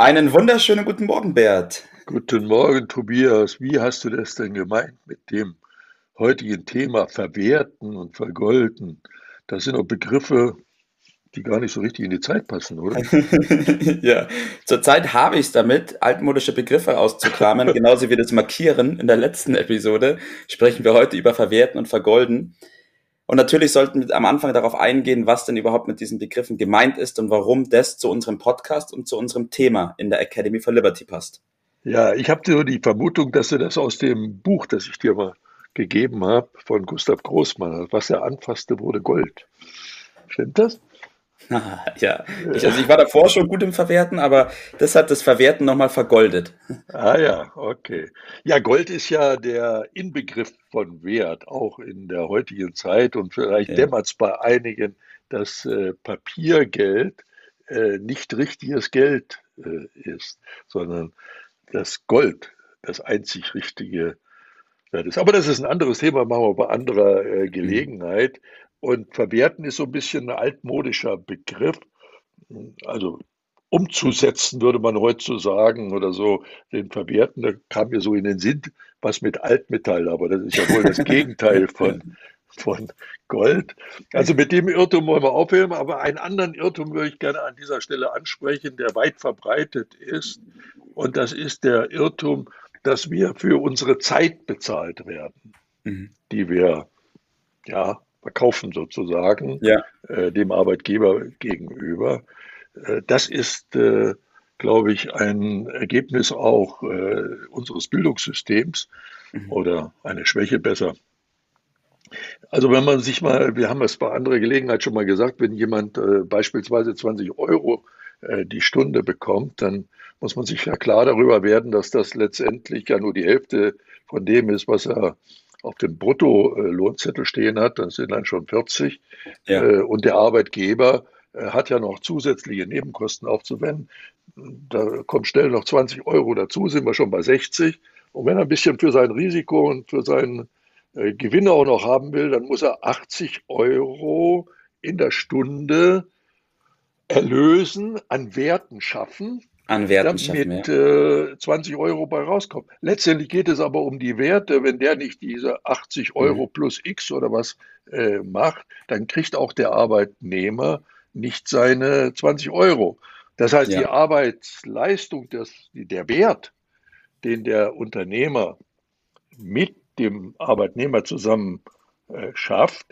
Einen wunderschönen guten Morgen, Bert. Guten Morgen, Tobias. Wie hast du das denn gemeint mit dem heutigen Thema Verwerten und Vergolden? Das sind doch Begriffe, die gar nicht so richtig in die Zeit passen, oder? ja, zurzeit habe ich es damit, altmodische Begriffe auszukramen, genauso wie das Markieren. In der letzten Episode sprechen wir heute über Verwerten und Vergolden. Und natürlich sollten wir am Anfang darauf eingehen, was denn überhaupt mit diesen Begriffen gemeint ist und warum das zu unserem Podcast und zu unserem Thema in der Academy for Liberty passt. Ja, ich habe so die Vermutung, dass du das aus dem Buch, das ich dir mal gegeben habe, von Gustav Großmann, was er anfasste, wurde Gold. Stimmt das? ja, ich, also ich war davor schon gut im Verwerten, aber das hat das Verwerten nochmal vergoldet. Ah ja, okay. Ja, Gold ist ja der Inbegriff von Wert, auch in der heutigen Zeit. Und vielleicht ja. dämmert es bei einigen, dass äh, Papiergeld äh, nicht richtiges Geld äh, ist, sondern das Gold das einzig richtige Wert ist. Aber das ist ein anderes Thema, machen wir bei anderer äh, mhm. Gelegenheit. Und verwerten ist so ein bisschen ein altmodischer Begriff. Also umzusetzen, würde man heute so sagen, oder so, den verwerten, da kam mir so in den Sinn, was mit Altmetall, aber das ist ja wohl das Gegenteil von, von Gold. Also mit dem Irrtum wollen wir aufhören, aber einen anderen Irrtum würde ich gerne an dieser Stelle ansprechen, der weit verbreitet ist. Und das ist der Irrtum, dass wir für unsere Zeit bezahlt werden, mhm. die wir ja verkaufen sozusagen ja. äh, dem Arbeitgeber gegenüber. Äh, das ist, äh, glaube ich, ein Ergebnis auch äh, unseres Bildungssystems mhm. oder eine Schwäche besser. Also wenn man sich mal, wir haben es bei anderer Gelegenheit schon mal gesagt, wenn jemand äh, beispielsweise 20 Euro äh, die Stunde bekommt, dann muss man sich ja klar darüber werden, dass das letztendlich ja nur die Hälfte von dem ist, was er auf dem Brutto-Lohnzettel stehen hat, das sind dann schon 40. Ja. Äh, und der Arbeitgeber äh, hat ja noch zusätzliche Nebenkosten aufzuwenden. Da kommt schnell noch 20 Euro dazu, sind wir schon bei 60. Und wenn er ein bisschen für sein Risiko und für seinen äh, Gewinn auch noch haben will, dann muss er 80 Euro in der Stunde erlösen, an Werten schaffen, an Werten damit ja. äh, 20 Euro bei rauskommt. Letztendlich geht es aber um die Werte. Wenn der nicht diese 80 Euro mhm. plus X oder was äh, macht, dann kriegt auch der Arbeitnehmer nicht seine 20 Euro. Das heißt, ja. die Arbeitsleistung, das, der Wert, den der Unternehmer mit dem Arbeitnehmer zusammen äh, schafft,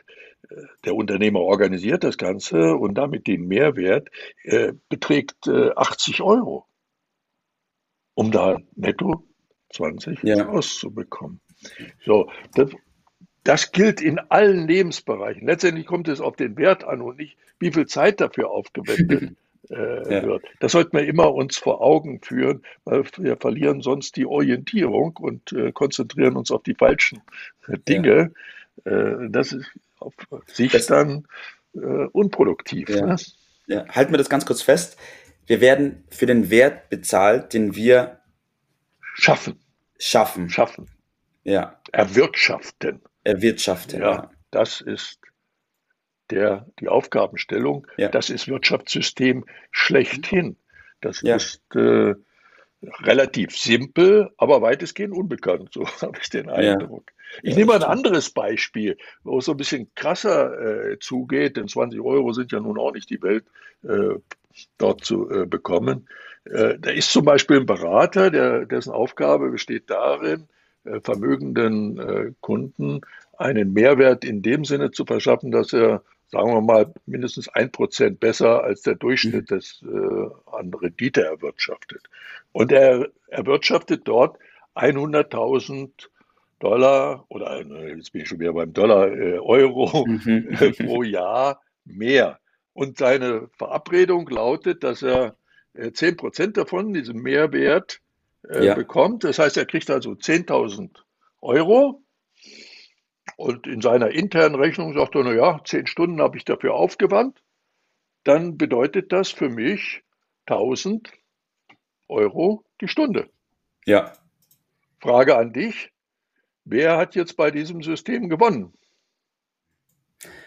der Unternehmer organisiert das Ganze und damit den Mehrwert äh, beträgt äh, 80 Euro, um da netto 20 ja. rauszubekommen. So, das, das gilt in allen Lebensbereichen. Letztendlich kommt es auf den Wert an und nicht, wie viel Zeit dafür aufgewendet äh, ja. wird. Das sollten wir immer uns vor Augen führen, weil wir verlieren sonst die Orientierung und äh, konzentrieren uns auf die falschen äh, Dinge. Ja. Äh, das ist auf sich das, dann äh, unproduktiv. Ja. Ne? Ja. Halten wir das ganz kurz fest. Wir werden für den Wert bezahlt, den wir schaffen. Schaffen. Schaffen. Ja. Erwirtschaften. Erwirtschaften. Ja, ja. das ist der, die Aufgabenstellung. Ja. Das ist Wirtschaftssystem schlechthin. Das ja. ist äh, relativ simpel, aber weitestgehend unbekannt. So habe ich den Eindruck. Ich ja, nehme mal ein anderes Beispiel, wo es so ein bisschen krasser äh, zugeht, denn 20 Euro sind ja nun auch nicht die Welt äh, dort zu äh, bekommen. Äh, da ist zum Beispiel ein Berater, der, dessen Aufgabe besteht darin, äh, vermögenden äh, Kunden einen Mehrwert in dem Sinne zu verschaffen, dass er, sagen wir mal, mindestens ein Prozent besser als der Durchschnitt mhm. des an Rendite erwirtschaftet. Und er erwirtschaftet dort 100.000 Dollar oder äh, jetzt bin ich schon wieder beim Dollar, äh, Euro mhm. Äh, pro Jahr mehr. Und seine Verabredung lautet, dass er äh, 10% davon, diesen Mehrwert, äh, ja. bekommt. Das heißt, er kriegt also 10.000 Euro und in seiner internen Rechnung sagt er, naja, 10 Stunden habe ich dafür aufgewandt. Dann bedeutet das für mich 1000 Euro die Stunde. Ja. Frage an dich. Wer hat jetzt bei diesem System gewonnen?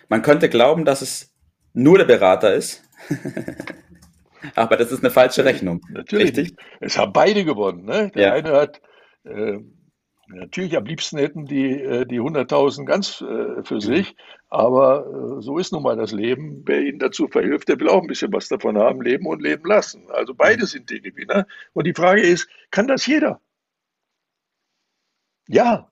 Man könnte glauben, dass es nur der Berater ist. Aber das ist eine falsche Rechnung. Natürlich. Richtig? Es haben beide gewonnen. Ne? Der ja. eine hat äh, natürlich am liebsten hätten die äh, die 100.000 ganz äh, für mhm. sich, aber äh, so ist nun mal das Leben. Wer ihnen dazu verhilft, der will auch ein bisschen was davon haben, leben und leben lassen. Also beide mhm. sind die Gewinner. Und die Frage ist, kann das jeder? Ja,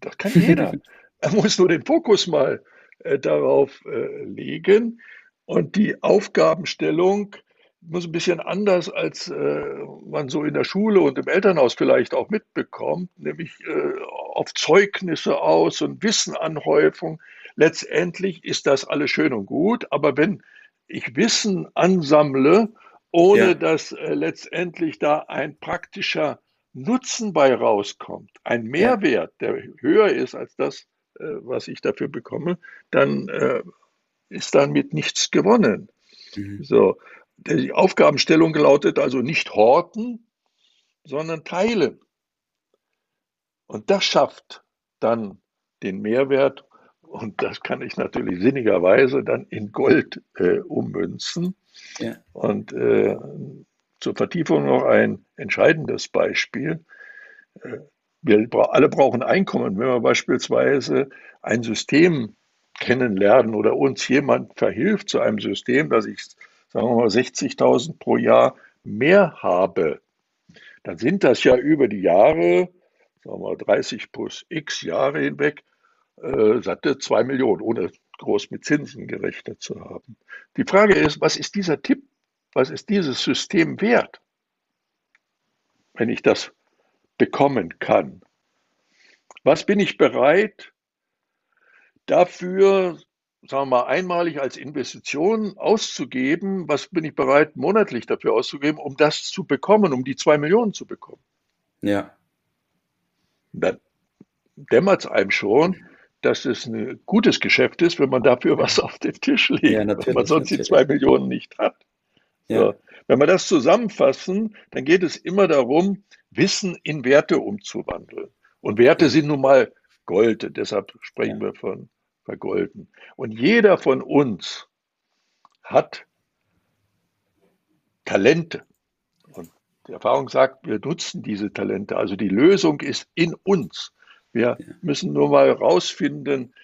das kann jeder. er muss nur den Fokus mal äh, darauf äh, legen und die Aufgabenstellung muss ein bisschen anders, als äh, man so in der Schule und im Elternhaus vielleicht auch mitbekommt, nämlich äh, auf Zeugnisse aus und Wissenanhäufung. Letztendlich ist das alles schön und gut, aber wenn ich Wissen ansammle, ohne ja. dass äh, letztendlich da ein praktischer Nutzen bei rauskommt, ein Mehrwert, der höher ist als das, äh, was ich dafür bekomme, dann äh, ist damit nichts gewonnen. Mhm. So, die Aufgabenstellung lautet also nicht horten, sondern teilen. Und das schafft dann den Mehrwert und das kann ich natürlich sinnigerweise dann in Gold äh, ummünzen. Ja. Und äh, zur Vertiefung noch ein entscheidendes Beispiel. Äh, wir alle brauchen Einkommen. Wenn wir beispielsweise ein System kennenlernen oder uns jemand verhilft zu einem System, dass ich sagen wir mal 60.000 pro Jahr mehr habe, dann sind das ja über die Jahre, sagen wir mal 30 plus x Jahre hinweg, äh, satte 2 Millionen, ohne groß mit Zinsen gerechnet zu haben. Die Frage ist, was ist dieser Tipp, was ist dieses System wert, wenn ich das bekommen kann? Was bin ich bereit dafür sagen wir mal, einmalig als Investition auszugeben, was bin ich bereit, monatlich dafür auszugeben, um das zu bekommen, um die zwei Millionen zu bekommen? Ja. Dann dämmert es einem schon, dass es ein gutes Geschäft ist, wenn man dafür was auf den Tisch legt, ja, wenn man sonst natürlich. die zwei Millionen nicht hat. Ja. So. Wenn wir das zusammenfassen, dann geht es immer darum, Wissen in Werte umzuwandeln. Und Werte sind nun mal Gold, deshalb sprechen ja. wir von vergolden. Und jeder von uns hat Talente. Und die Erfahrung sagt, wir nutzen diese Talente. Also die Lösung ist in uns. Wir müssen nur mal herausfinden,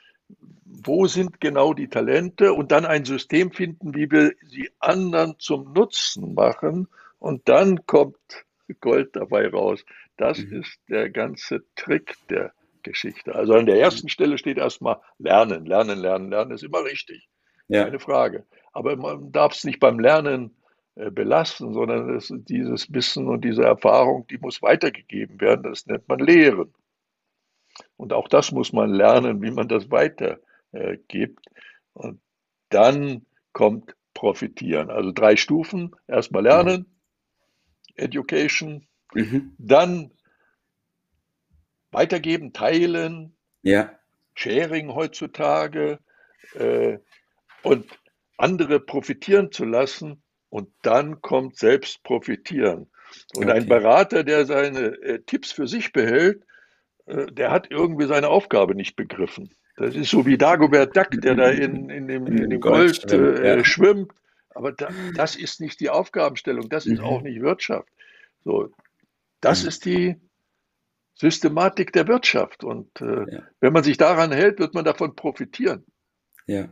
wo sind genau die Talente und dann ein System finden, wie wir sie anderen zum Nutzen machen. Und dann kommt Gold dabei raus. Das mhm. ist der ganze Trick der Geschichte. Also an der ersten Stelle steht erstmal Lernen, Lernen, Lernen, Lernen ist immer richtig. Ja. Keine Frage. Aber man darf es nicht beim Lernen äh, belasten, sondern es, dieses Wissen und diese Erfahrung, die muss weitergegeben werden. Das nennt man Lehren. Und auch das muss man lernen, wie man das weitergibt. Äh, und dann kommt Profitieren. Also drei Stufen. Erstmal Lernen, mhm. Education, mhm. dann weitergeben, teilen, ja. Sharing heutzutage äh, und andere profitieren zu lassen und dann kommt selbst profitieren. Und okay. ein Berater, der seine äh, Tipps für sich behält, der hat irgendwie seine Aufgabe nicht begriffen. Das ist so wie Dagobert Duck, der da in, in dem, in dem Gold, äh, schwimmt. Aber da, das ist nicht die Aufgabenstellung, das ist mhm. auch nicht Wirtschaft. So, das mhm. ist die Systematik der Wirtschaft. Und äh, ja. wenn man sich daran hält, wird man davon profitieren. Ja.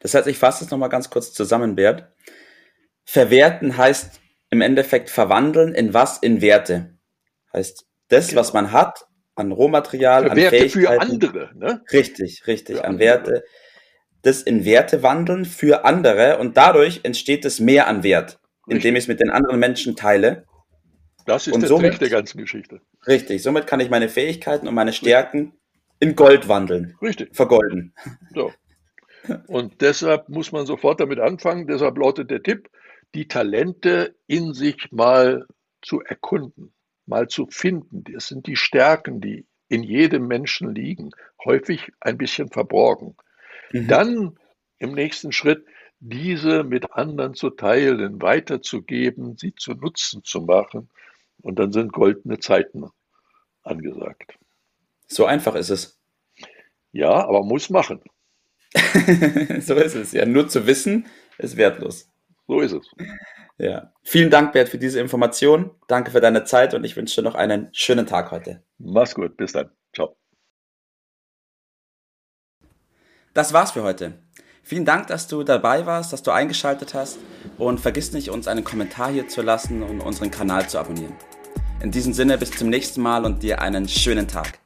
Das heißt, ich fasse es nochmal ganz kurz zusammen, Bert. Verwerten heißt im Endeffekt verwandeln in was? In Werte. Heißt, das, genau. was man hat, an Rohmaterial, an Werte für andere. Ne? Richtig, richtig, für an andere. Werte. Das in Werte wandeln für andere und dadurch entsteht es mehr an Wert, richtig. indem ich es mit den anderen Menschen teile. Das ist und der somit, Trick der ganzen Geschichte. Richtig, somit kann ich meine Fähigkeiten und meine Stärken in Gold wandeln. Richtig. Vergolden. So. Und deshalb muss man sofort damit anfangen. Deshalb lautet der Tipp, die Talente in sich mal zu erkunden, mal zu finden. Das sind die Stärken, die in jedem Menschen liegen, häufig ein bisschen verborgen. Mhm. Dann im nächsten Schritt diese mit anderen zu teilen, weiterzugeben, sie zu Nutzen zu machen. Und dann sind goldene Zeiten angesagt. So einfach ist es. Ja, aber muss machen. so ist es. Ja, nur zu wissen ist wertlos. So ist es. Ja. Vielen Dank, Bert, für diese Information. Danke für deine Zeit und ich wünsche dir noch einen schönen Tag heute. Mach's gut. Bis dann. Ciao. Das war's für heute. Vielen Dank, dass du dabei warst, dass du eingeschaltet hast und vergiss nicht, uns einen Kommentar hier zu lassen und unseren Kanal zu abonnieren. In diesem Sinne bis zum nächsten Mal und dir einen schönen Tag.